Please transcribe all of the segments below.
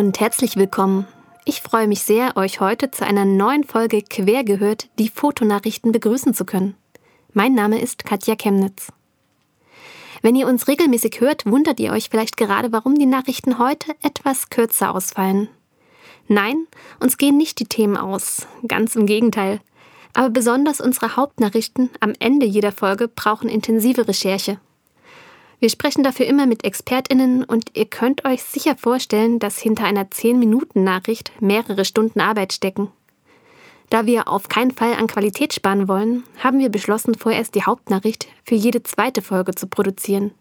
und herzlich willkommen. Ich freue mich sehr, euch heute zu einer neuen Folge Quer gehört, die Fotonachrichten begrüßen zu können. Mein Name ist Katja Chemnitz. Wenn ihr uns regelmäßig hört, wundert ihr euch vielleicht gerade, warum die Nachrichten heute etwas kürzer ausfallen. Nein, uns gehen nicht die Themen aus, ganz im Gegenteil. Aber besonders unsere Hauptnachrichten am Ende jeder Folge brauchen intensive Recherche. Wir sprechen dafür immer mit ExpertInnen und ihr könnt euch sicher vorstellen, dass hinter einer 10-Minuten-Nachricht mehrere Stunden Arbeit stecken. Da wir auf keinen Fall an Qualität sparen wollen, haben wir beschlossen, vorerst die Hauptnachricht für jede zweite Folge zu produzieren.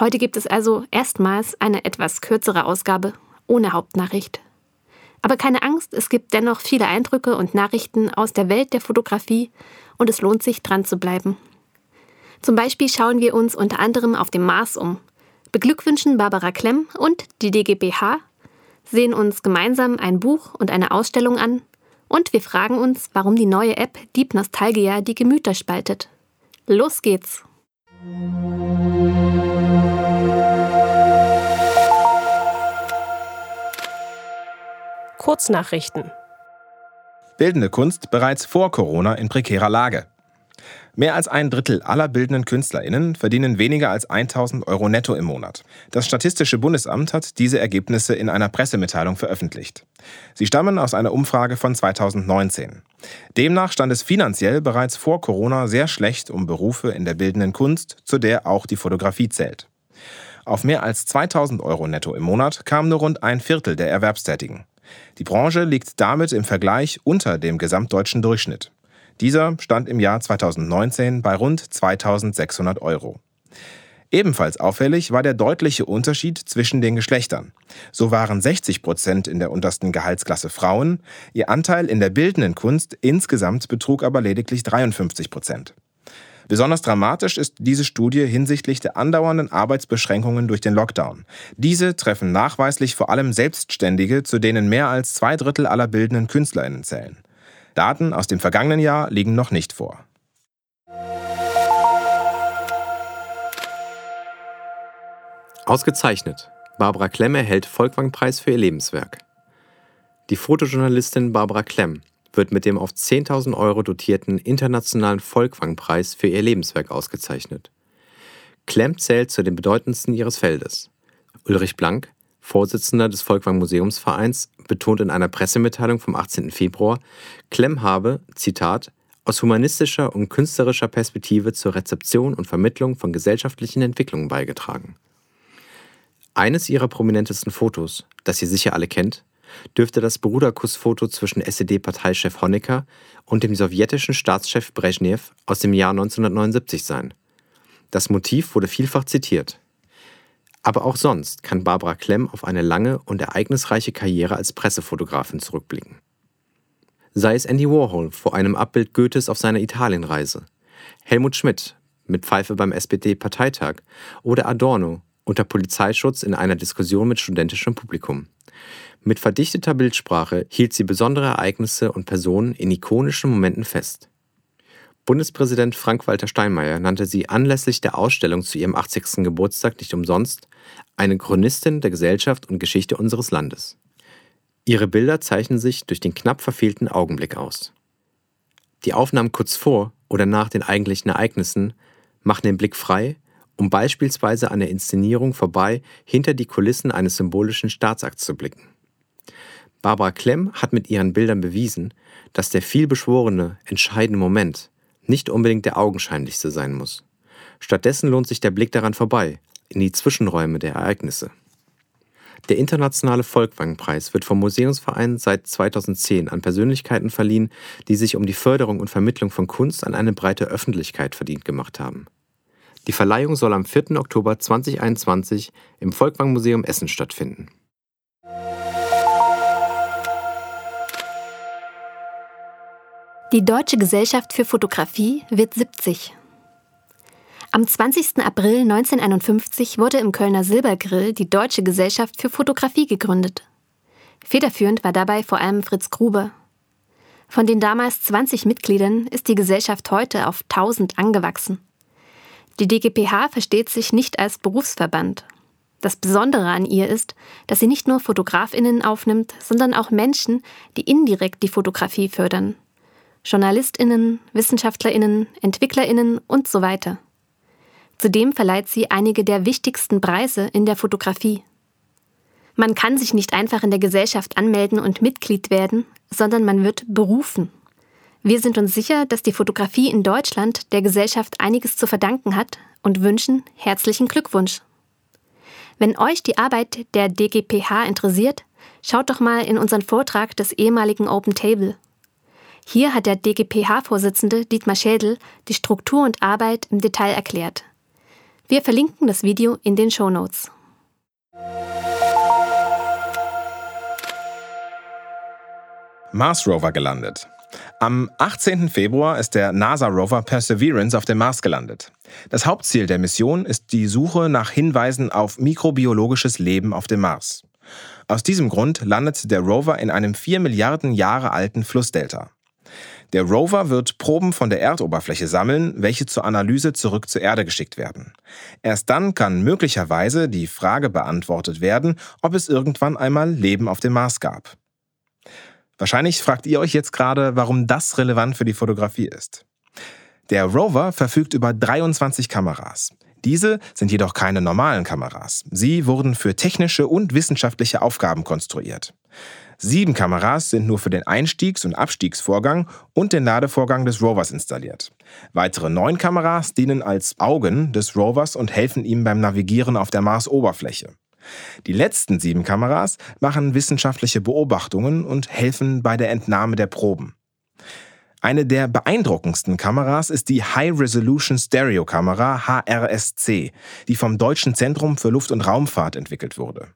Heute gibt es also erstmals eine etwas kürzere Ausgabe ohne Hauptnachricht. Aber keine Angst, es gibt dennoch viele Eindrücke und Nachrichten aus der Welt der Fotografie und es lohnt sich dran zu bleiben. Zum Beispiel schauen wir uns unter anderem auf dem Mars um, beglückwünschen Barbara Klemm und die DGBH, sehen uns gemeinsam ein Buch und eine Ausstellung an und wir fragen uns, warum die neue App Deep Nostalgia die Gemüter spaltet. Los geht's! Kurznachrichten. Bildende Kunst bereits vor Corona in prekärer Lage. Mehr als ein Drittel aller bildenden KünstlerInnen verdienen weniger als 1000 Euro netto im Monat. Das Statistische Bundesamt hat diese Ergebnisse in einer Pressemitteilung veröffentlicht. Sie stammen aus einer Umfrage von 2019. Demnach stand es finanziell bereits vor Corona sehr schlecht um Berufe in der bildenden Kunst, zu der auch die Fotografie zählt. Auf mehr als 2000 Euro netto im Monat kam nur rund ein Viertel der Erwerbstätigen. Die Branche liegt damit im Vergleich unter dem gesamtdeutschen Durchschnitt. Dieser stand im Jahr 2019 bei rund 2600 Euro. Ebenfalls auffällig war der deutliche Unterschied zwischen den Geschlechtern. So waren 60 Prozent in der untersten Gehaltsklasse Frauen, ihr Anteil in der bildenden Kunst insgesamt betrug aber lediglich 53 Prozent. Besonders dramatisch ist diese Studie hinsichtlich der andauernden Arbeitsbeschränkungen durch den Lockdown. Diese treffen nachweislich vor allem Selbstständige, zu denen mehr als zwei Drittel aller bildenden KünstlerInnen zählen. Daten aus dem vergangenen Jahr liegen noch nicht vor. Ausgezeichnet. Barbara Klemm erhält Volkwang-Preis für ihr Lebenswerk. Die Fotojournalistin Barbara Klemm wird mit dem auf 10.000 Euro dotierten Internationalen Volkwang-Preis für ihr Lebenswerk ausgezeichnet. Klemm zählt zu den bedeutendsten ihres Feldes. Ulrich Blank, Vorsitzender des Volkwang Museumsvereins, betont in einer Pressemitteilung vom 18. Februar, Klemm habe, Zitat, aus humanistischer und künstlerischer Perspektive zur Rezeption und Vermittlung von gesellschaftlichen Entwicklungen beigetragen. Eines ihrer prominentesten Fotos, das ihr sicher alle kennt, dürfte das Bruderkussfoto zwischen SED-Parteichef Honecker und dem sowjetischen Staatschef Brezhnev aus dem Jahr 1979 sein. Das Motiv wurde vielfach zitiert. Aber auch sonst kann Barbara Klemm auf eine lange und ereignisreiche Karriere als Pressefotografin zurückblicken. Sei es Andy Warhol vor einem Abbild Goethes auf seiner Italienreise, Helmut Schmidt mit Pfeife beim SPD-Parteitag oder Adorno unter Polizeischutz in einer Diskussion mit studentischem Publikum. Mit verdichteter Bildsprache hielt sie besondere Ereignisse und Personen in ikonischen Momenten fest. Bundespräsident Frank-Walter Steinmeier nannte sie anlässlich der Ausstellung zu ihrem 80. Geburtstag nicht umsonst eine Chronistin der Gesellschaft und Geschichte unseres Landes. Ihre Bilder zeichnen sich durch den knapp verfehlten Augenblick aus. Die Aufnahmen kurz vor oder nach den eigentlichen Ereignissen machen den Blick frei, um beispielsweise an der Inszenierung vorbei hinter die Kulissen eines symbolischen Staatsakts zu blicken. Barbara Klemm hat mit ihren Bildern bewiesen, dass der vielbeschworene, entscheidende Moment nicht unbedingt der augenscheinlichste sein muss. Stattdessen lohnt sich der Blick daran vorbei, in die Zwischenräume der Ereignisse. Der Internationale Volkwang-Preis wird vom Museumsverein seit 2010 an Persönlichkeiten verliehen, die sich um die Förderung und Vermittlung von Kunst an eine breite Öffentlichkeit verdient gemacht haben. Die Verleihung soll am 4. Oktober 2021 im Volkwang Museum Essen stattfinden. Die Deutsche Gesellschaft für Fotografie wird 70. Am 20. April 1951 wurde im Kölner Silbergrill die Deutsche Gesellschaft für Fotografie gegründet. Federführend war dabei vor allem Fritz Gruber. Von den damals 20 Mitgliedern ist die Gesellschaft heute auf 1000 angewachsen. Die DGPH versteht sich nicht als Berufsverband. Das Besondere an ihr ist, dass sie nicht nur Fotografinnen aufnimmt, sondern auch Menschen, die indirekt die Fotografie fördern. Journalistinnen, Wissenschaftlerinnen, Entwicklerinnen und so weiter. Zudem verleiht sie einige der wichtigsten Preise in der Fotografie. Man kann sich nicht einfach in der Gesellschaft anmelden und Mitglied werden, sondern man wird berufen. Wir sind uns sicher, dass die Fotografie in Deutschland der Gesellschaft einiges zu verdanken hat und wünschen herzlichen Glückwunsch. Wenn euch die Arbeit der DGPH interessiert, schaut doch mal in unseren Vortrag des ehemaligen Open Table. Hier hat der DGPH-Vorsitzende Dietmar Schädel die Struktur und Arbeit im Detail erklärt. Wir verlinken das Video in den Show Notes. Mars Rover gelandet. Am 18. Februar ist der NASA-Rover Perseverance auf dem Mars gelandet. Das Hauptziel der Mission ist die Suche nach Hinweisen auf mikrobiologisches Leben auf dem Mars. Aus diesem Grund landet der Rover in einem 4 Milliarden Jahre alten Flussdelta. Der Rover wird Proben von der Erdoberfläche sammeln, welche zur Analyse zurück zur Erde geschickt werden. Erst dann kann möglicherweise die Frage beantwortet werden, ob es irgendwann einmal Leben auf dem Mars gab. Wahrscheinlich fragt ihr euch jetzt gerade, warum das relevant für die Fotografie ist. Der Rover verfügt über 23 Kameras. Diese sind jedoch keine normalen Kameras. Sie wurden für technische und wissenschaftliche Aufgaben konstruiert. Sieben Kameras sind nur für den Einstiegs- und Abstiegsvorgang und den Ladevorgang des Rovers installiert. Weitere neun Kameras dienen als Augen des Rovers und helfen ihm beim Navigieren auf der Marsoberfläche. Die letzten sieben Kameras machen wissenschaftliche Beobachtungen und helfen bei der Entnahme der Proben. Eine der beeindruckendsten Kameras ist die High Resolution Stereo Kamera HRSC, die vom Deutschen Zentrum für Luft- und Raumfahrt entwickelt wurde.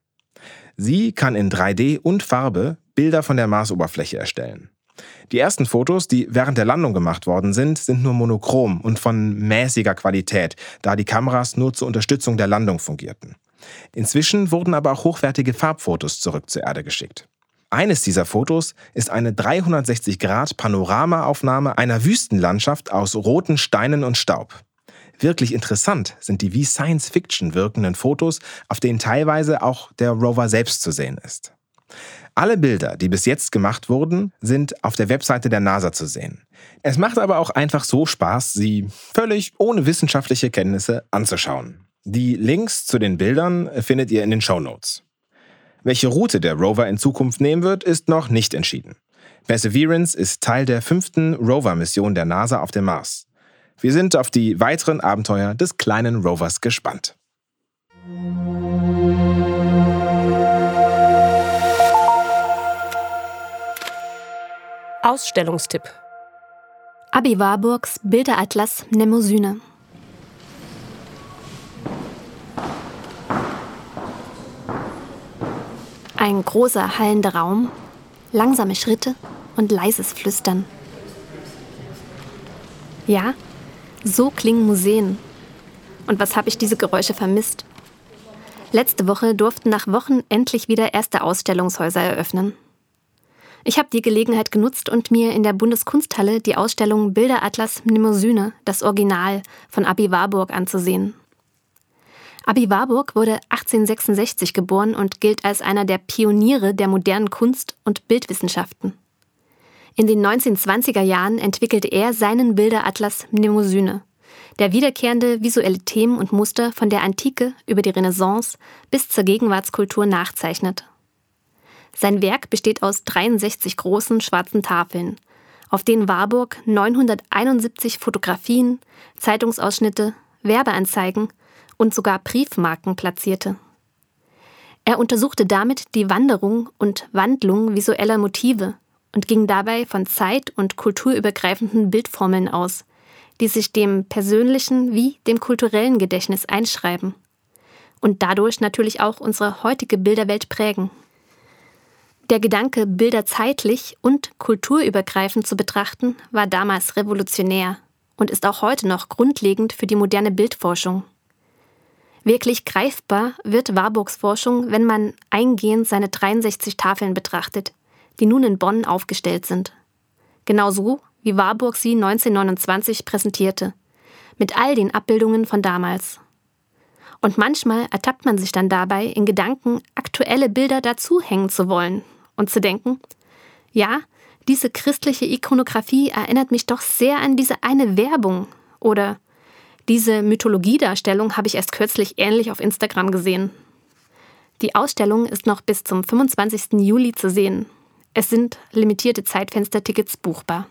Sie kann in 3D und Farbe Bilder von der Marsoberfläche erstellen. Die ersten Fotos, die während der Landung gemacht worden sind, sind nur monochrom und von mäßiger Qualität, da die Kameras nur zur Unterstützung der Landung fungierten. Inzwischen wurden aber auch hochwertige Farbfotos zurück zur Erde geschickt. Eines dieser Fotos ist eine 360-Grad-Panoramaaufnahme einer Wüstenlandschaft aus roten Steinen und Staub. Wirklich interessant sind die wie Science Fiction wirkenden Fotos, auf denen teilweise auch der Rover selbst zu sehen ist. Alle Bilder, die bis jetzt gemacht wurden, sind auf der Webseite der NASA zu sehen. Es macht aber auch einfach so Spaß, sie völlig ohne wissenschaftliche Kenntnisse anzuschauen. Die Links zu den Bildern findet ihr in den Show Notes. Welche Route der Rover in Zukunft nehmen wird, ist noch nicht entschieden. Perseverance ist Teil der fünften Rover-Mission der NASA auf dem Mars. Wir sind auf die weiteren Abenteuer des kleinen Rovers gespannt. Ausstellungstipp. Abi Warburgs Bilderatlas Mnemosyne. Ein großer, hallender Raum, langsame Schritte und leises Flüstern. Ja, so klingen Museen. Und was habe ich diese Geräusche vermisst? Letzte Woche durften nach Wochen endlich wieder erste Ausstellungshäuser eröffnen. Ich habe die Gelegenheit genutzt und mir in der Bundeskunsthalle die Ausstellung Bilderatlas Mnemosyne, das Original von Abi Warburg anzusehen. Abi Warburg wurde 1866 geboren und gilt als einer der Pioniere der modernen Kunst- und Bildwissenschaften. In den 1920er Jahren entwickelte er seinen Bilderatlas Mnemosyne, der wiederkehrende visuelle Themen und Muster von der Antike über die Renaissance bis zur Gegenwartskultur nachzeichnet. Sein Werk besteht aus 63 großen schwarzen Tafeln, auf denen Warburg 971 Fotografien, Zeitungsausschnitte, Werbeanzeigen und sogar Briefmarken platzierte. Er untersuchte damit die Wanderung und Wandlung visueller Motive und ging dabei von zeit- und kulturübergreifenden Bildformeln aus, die sich dem persönlichen wie dem kulturellen Gedächtnis einschreiben und dadurch natürlich auch unsere heutige Bilderwelt prägen. Der Gedanke, Bilder zeitlich und kulturübergreifend zu betrachten, war damals revolutionär und ist auch heute noch grundlegend für die moderne Bildforschung. Wirklich greifbar wird Warburgs Forschung, wenn man eingehend seine 63 Tafeln betrachtet, die nun in Bonn aufgestellt sind. Genauso wie Warburg sie 1929 präsentierte, mit all den Abbildungen von damals. Und manchmal ertappt man sich dann dabei, in Gedanken aktuelle Bilder dazuhängen zu wollen und zu denken, ja, diese christliche Ikonografie erinnert mich doch sehr an diese eine Werbung oder diese Mythologiedarstellung habe ich erst kürzlich ähnlich auf Instagram gesehen. Die Ausstellung ist noch bis zum 25. Juli zu sehen. Es sind limitierte Zeitfenster-Tickets buchbar.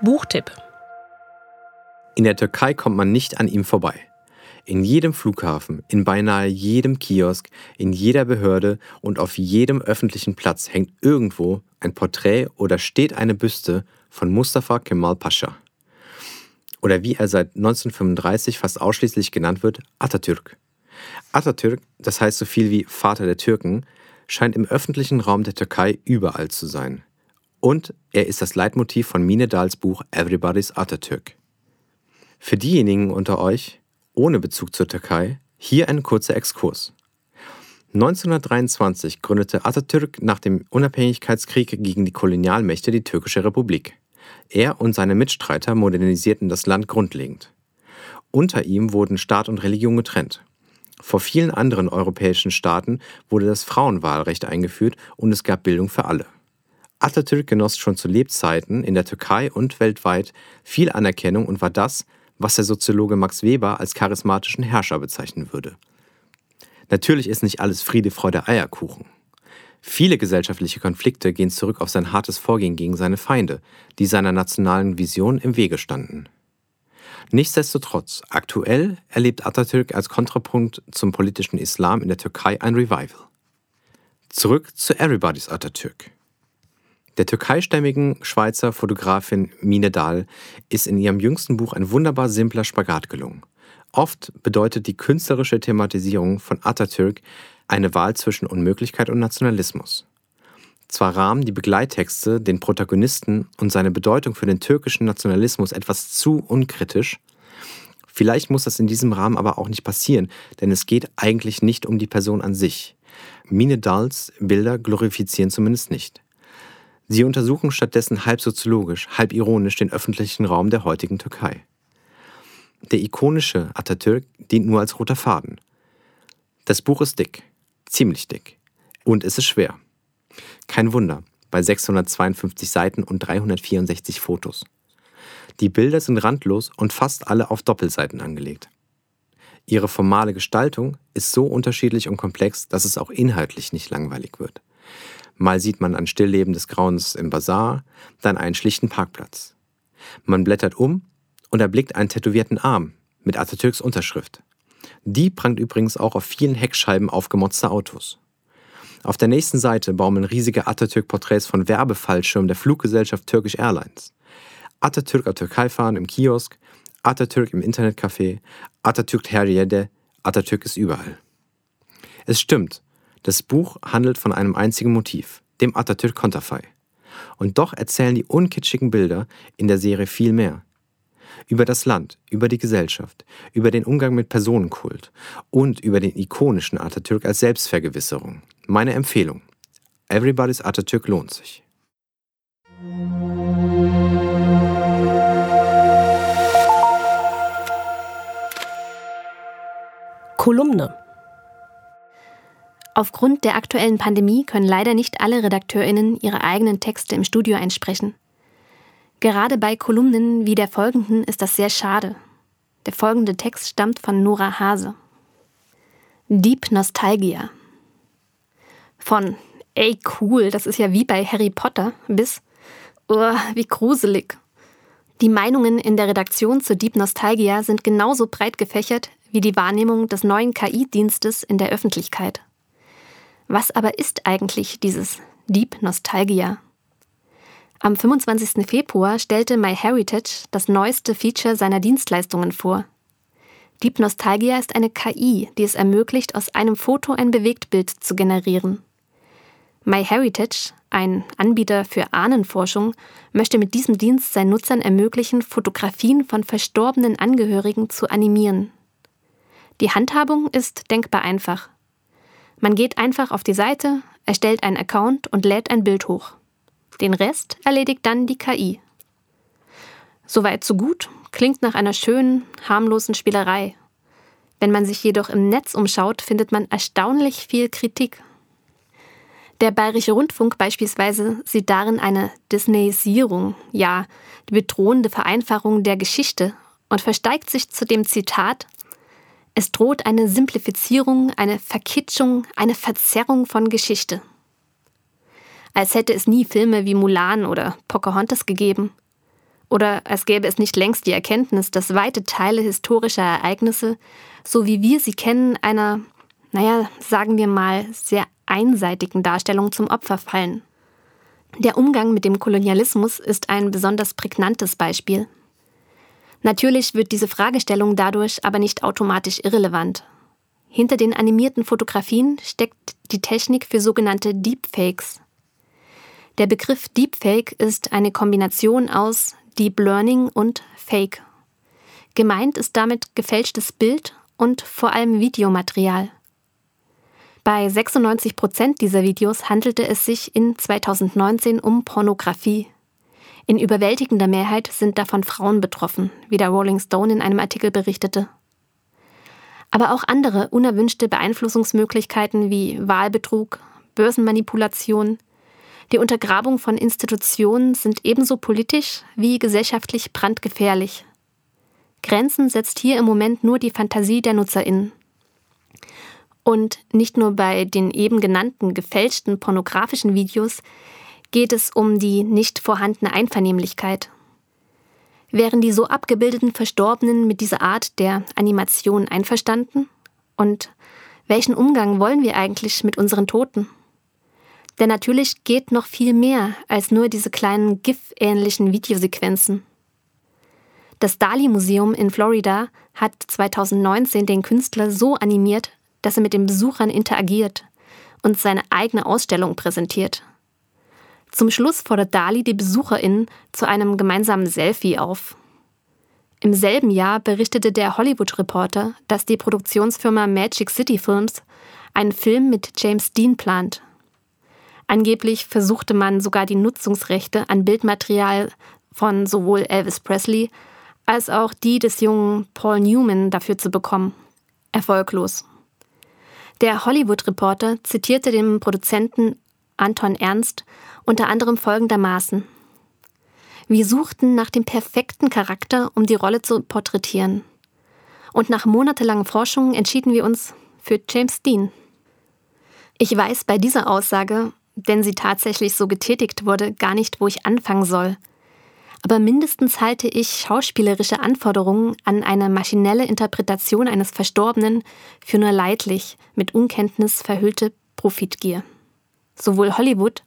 Buchtipp. In der Türkei kommt man nicht an ihm vorbei. In jedem Flughafen, in beinahe jedem Kiosk, in jeder Behörde und auf jedem öffentlichen Platz hängt irgendwo ein Porträt oder steht eine Büste von Mustafa Kemal Pascha. Oder wie er seit 1935 fast ausschließlich genannt wird, Atatürk. Atatürk, das heißt so viel wie Vater der Türken, scheint im öffentlichen Raum der Türkei überall zu sein. Und er ist das Leitmotiv von Mine Dahls Buch Everybody's Atatürk. Für diejenigen unter euch, ohne Bezug zur Türkei, hier ein kurzer Exkurs. 1923 gründete Atatürk nach dem Unabhängigkeitskrieg gegen die Kolonialmächte die Türkische Republik. Er und seine Mitstreiter modernisierten das Land grundlegend. Unter ihm wurden Staat und Religion getrennt. Vor vielen anderen europäischen Staaten wurde das Frauenwahlrecht eingeführt und es gab Bildung für alle. Atatürk genoss schon zu Lebzeiten in der Türkei und weltweit viel Anerkennung und war das, was der Soziologe Max Weber als charismatischen Herrscher bezeichnen würde. Natürlich ist nicht alles Friede, Freude, Eierkuchen. Viele gesellschaftliche Konflikte gehen zurück auf sein hartes Vorgehen gegen seine Feinde, die seiner nationalen Vision im Wege standen. Nichtsdestotrotz, aktuell erlebt Atatürk als Kontrapunkt zum politischen Islam in der Türkei ein Revival. Zurück zu Everybody's Atatürk. Der türkeistämmigen Schweizer Fotografin Mine Dahl ist in ihrem jüngsten Buch ein wunderbar simpler Spagat gelungen. Oft bedeutet die künstlerische Thematisierung von Atatürk eine Wahl zwischen Unmöglichkeit und Nationalismus. Zwar rahmen die Begleittexte den Protagonisten und seine Bedeutung für den türkischen Nationalismus etwas zu unkritisch, vielleicht muss das in diesem Rahmen aber auch nicht passieren, denn es geht eigentlich nicht um die Person an sich. Mine Dahls Bilder glorifizieren zumindest nicht. Sie untersuchen stattdessen halb soziologisch, halb ironisch den öffentlichen Raum der heutigen Türkei. Der ikonische Atatürk dient nur als roter Faden. Das Buch ist dick, ziemlich dick. Und es ist schwer. Kein Wunder, bei 652 Seiten und 364 Fotos. Die Bilder sind randlos und fast alle auf Doppelseiten angelegt. Ihre formale Gestaltung ist so unterschiedlich und komplex, dass es auch inhaltlich nicht langweilig wird. Mal sieht man ein Stillleben des Grauens im Bazar, dann einen schlichten Parkplatz. Man blättert um und erblickt einen tätowierten Arm mit Atatürks Unterschrift. Die prangt übrigens auch auf vielen Heckscheiben aufgemotzter Autos. Auf der nächsten Seite baumeln riesige Atatürk-Porträts von Werbefallschirmen der Fluggesellschaft Turkish Airlines. Atatürk auf Türkei fahren im Kiosk, Atatürk im Internetcafé, Atatürk her yerde, Atatürk ist überall. Es stimmt, das Buch handelt von einem einzigen Motiv, dem Atatürk Konterfei. Und doch erzählen die unkitschigen Bilder in der Serie viel mehr. Über das Land, über die Gesellschaft, über den Umgang mit Personenkult und über den ikonischen Atatürk als Selbstvergewisserung. Meine Empfehlung. Everybody's Atatürk lohnt sich. Kolumne Aufgrund der aktuellen Pandemie können leider nicht alle Redakteurinnen ihre eigenen Texte im Studio einsprechen. Gerade bei Kolumnen wie der folgenden ist das sehr schade. Der folgende Text stammt von Nora Hase. Deep Nostalgia. Von ey cool, das ist ja wie bei Harry Potter bis oh, wie gruselig. Die Meinungen in der Redaktion zu Deep Nostalgia sind genauso breit gefächert wie die Wahrnehmung des neuen KI-Dienstes in der Öffentlichkeit. Was aber ist eigentlich dieses Deep Nostalgia? Am 25. Februar stellte MyHeritage das neueste Feature seiner Dienstleistungen vor. Deep Nostalgia ist eine KI, die es ermöglicht, aus einem Foto ein Bewegtbild zu generieren. MyHeritage, ein Anbieter für Ahnenforschung, möchte mit diesem Dienst seinen Nutzern ermöglichen, Fotografien von verstorbenen Angehörigen zu animieren. Die Handhabung ist denkbar einfach. Man geht einfach auf die Seite, erstellt einen Account und lädt ein Bild hoch. Den Rest erledigt dann die KI. Soweit so gut, klingt nach einer schönen, harmlosen Spielerei. Wenn man sich jedoch im Netz umschaut, findet man erstaunlich viel Kritik. Der Bayerische Rundfunk beispielsweise sieht darin eine Disneyisierung, ja, die bedrohende Vereinfachung der Geschichte und versteigt sich zu dem Zitat Es droht eine Simplifizierung, eine Verkitschung, eine Verzerrung von Geschichte. Als hätte es nie Filme wie Mulan oder Pocahontas gegeben. Oder als gäbe es nicht längst die Erkenntnis, dass weite Teile historischer Ereignisse, so wie wir sie kennen, einer, naja, sagen wir mal, sehr einseitigen Darstellung zum Opfer fallen. Der Umgang mit dem Kolonialismus ist ein besonders prägnantes Beispiel. Natürlich wird diese Fragestellung dadurch aber nicht automatisch irrelevant. Hinter den animierten Fotografien steckt die Technik für sogenannte Deepfakes. Der Begriff Deepfake ist eine Kombination aus Deep Learning und Fake. Gemeint ist damit gefälschtes Bild und vor allem Videomaterial. Bei 96 Prozent dieser Videos handelte es sich in 2019 um Pornografie. In überwältigender Mehrheit sind davon Frauen betroffen, wie der Rolling Stone in einem Artikel berichtete. Aber auch andere unerwünschte Beeinflussungsmöglichkeiten wie Wahlbetrug, Börsenmanipulation, die Untergrabung von Institutionen sind ebenso politisch wie gesellschaftlich brandgefährlich. Grenzen setzt hier im Moment nur die Fantasie der Nutzerinnen. Und nicht nur bei den eben genannten gefälschten pornografischen Videos geht es um die nicht vorhandene Einvernehmlichkeit. Wären die so abgebildeten Verstorbenen mit dieser Art der Animation einverstanden? Und welchen Umgang wollen wir eigentlich mit unseren Toten? Denn natürlich geht noch viel mehr als nur diese kleinen GIF-ähnlichen Videosequenzen. Das Dali-Museum in Florida hat 2019 den Künstler so animiert, dass er mit den Besuchern interagiert und seine eigene Ausstellung präsentiert. Zum Schluss fordert Dali die BesucherInnen zu einem gemeinsamen Selfie auf. Im selben Jahr berichtete der Hollywood Reporter, dass die Produktionsfirma Magic City Films einen Film mit James Dean plant. Angeblich versuchte man sogar die Nutzungsrechte an Bildmaterial von sowohl Elvis Presley als auch die des jungen Paul Newman dafür zu bekommen. Erfolglos. Der Hollywood-Reporter zitierte den Produzenten Anton Ernst unter anderem folgendermaßen. Wir suchten nach dem perfekten Charakter, um die Rolle zu porträtieren. Und nach monatelangen Forschungen entschieden wir uns für James Dean. Ich weiß bei dieser Aussage, denn sie tatsächlich so getätigt wurde, gar nicht, wo ich anfangen soll – aber mindestens halte ich schauspielerische Anforderungen an eine maschinelle Interpretation eines Verstorbenen für nur leidlich, mit Unkenntnis verhüllte Profitgier. Sowohl Hollywood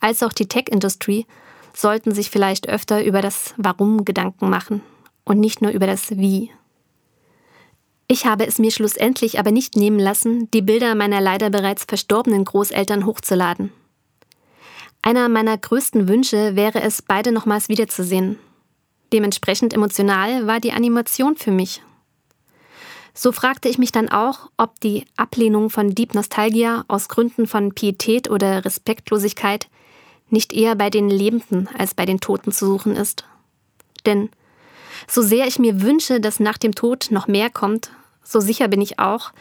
als auch die Tech-Industrie sollten sich vielleicht öfter über das Warum Gedanken machen und nicht nur über das Wie. Ich habe es mir schlussendlich aber nicht nehmen lassen, die Bilder meiner leider bereits verstorbenen Großeltern hochzuladen. Einer meiner größten Wünsche wäre es, beide nochmals wiederzusehen. Dementsprechend emotional war die Animation für mich. So fragte ich mich dann auch, ob die Ablehnung von Deep Nostalgia aus Gründen von Pietät oder Respektlosigkeit nicht eher bei den Lebenden als bei den Toten zu suchen ist. Denn so sehr ich mir wünsche, dass nach dem Tod noch mehr kommt, so sicher bin ich auch,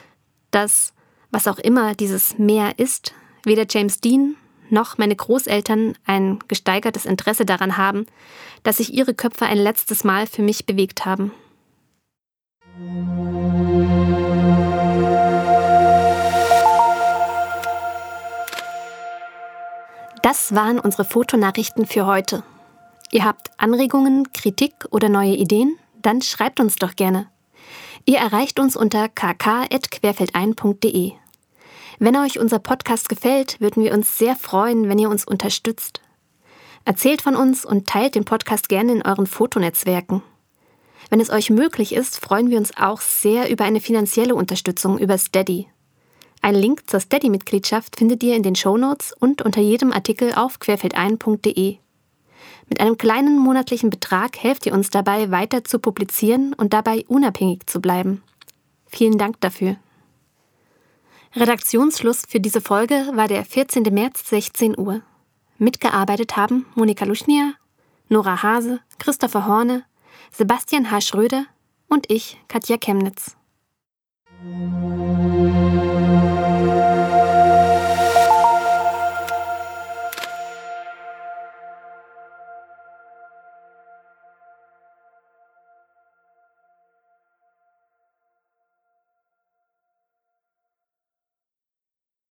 dass, was auch immer dieses Mehr ist, weder James Dean noch meine Großeltern ein gesteigertes Interesse daran haben, dass sich ihre Köpfe ein letztes Mal für mich bewegt haben. Das waren unsere Fotonachrichten für heute. Ihr habt Anregungen, Kritik oder neue Ideen? Dann schreibt uns doch gerne. Ihr erreicht uns unter kk.querfeldein.de. Wenn euch unser Podcast gefällt, würden wir uns sehr freuen, wenn ihr uns unterstützt. Erzählt von uns und teilt den Podcast gerne in euren Fotonetzwerken. Wenn es euch möglich ist, freuen wir uns auch sehr über eine finanzielle Unterstützung über Steady. Ein Link zur Steady-Mitgliedschaft findet ihr in den Shownotes und unter jedem Artikel auf querfeldein.de. Mit einem kleinen monatlichen Betrag helft ihr uns dabei, weiter zu publizieren und dabei unabhängig zu bleiben. Vielen Dank dafür. Redaktionsschluss für diese Folge war der 14. März 16 Uhr. Mitgearbeitet haben Monika Luschnier, Nora Hase, Christopher Horne, Sebastian H. Schröder und ich, Katja Chemnitz.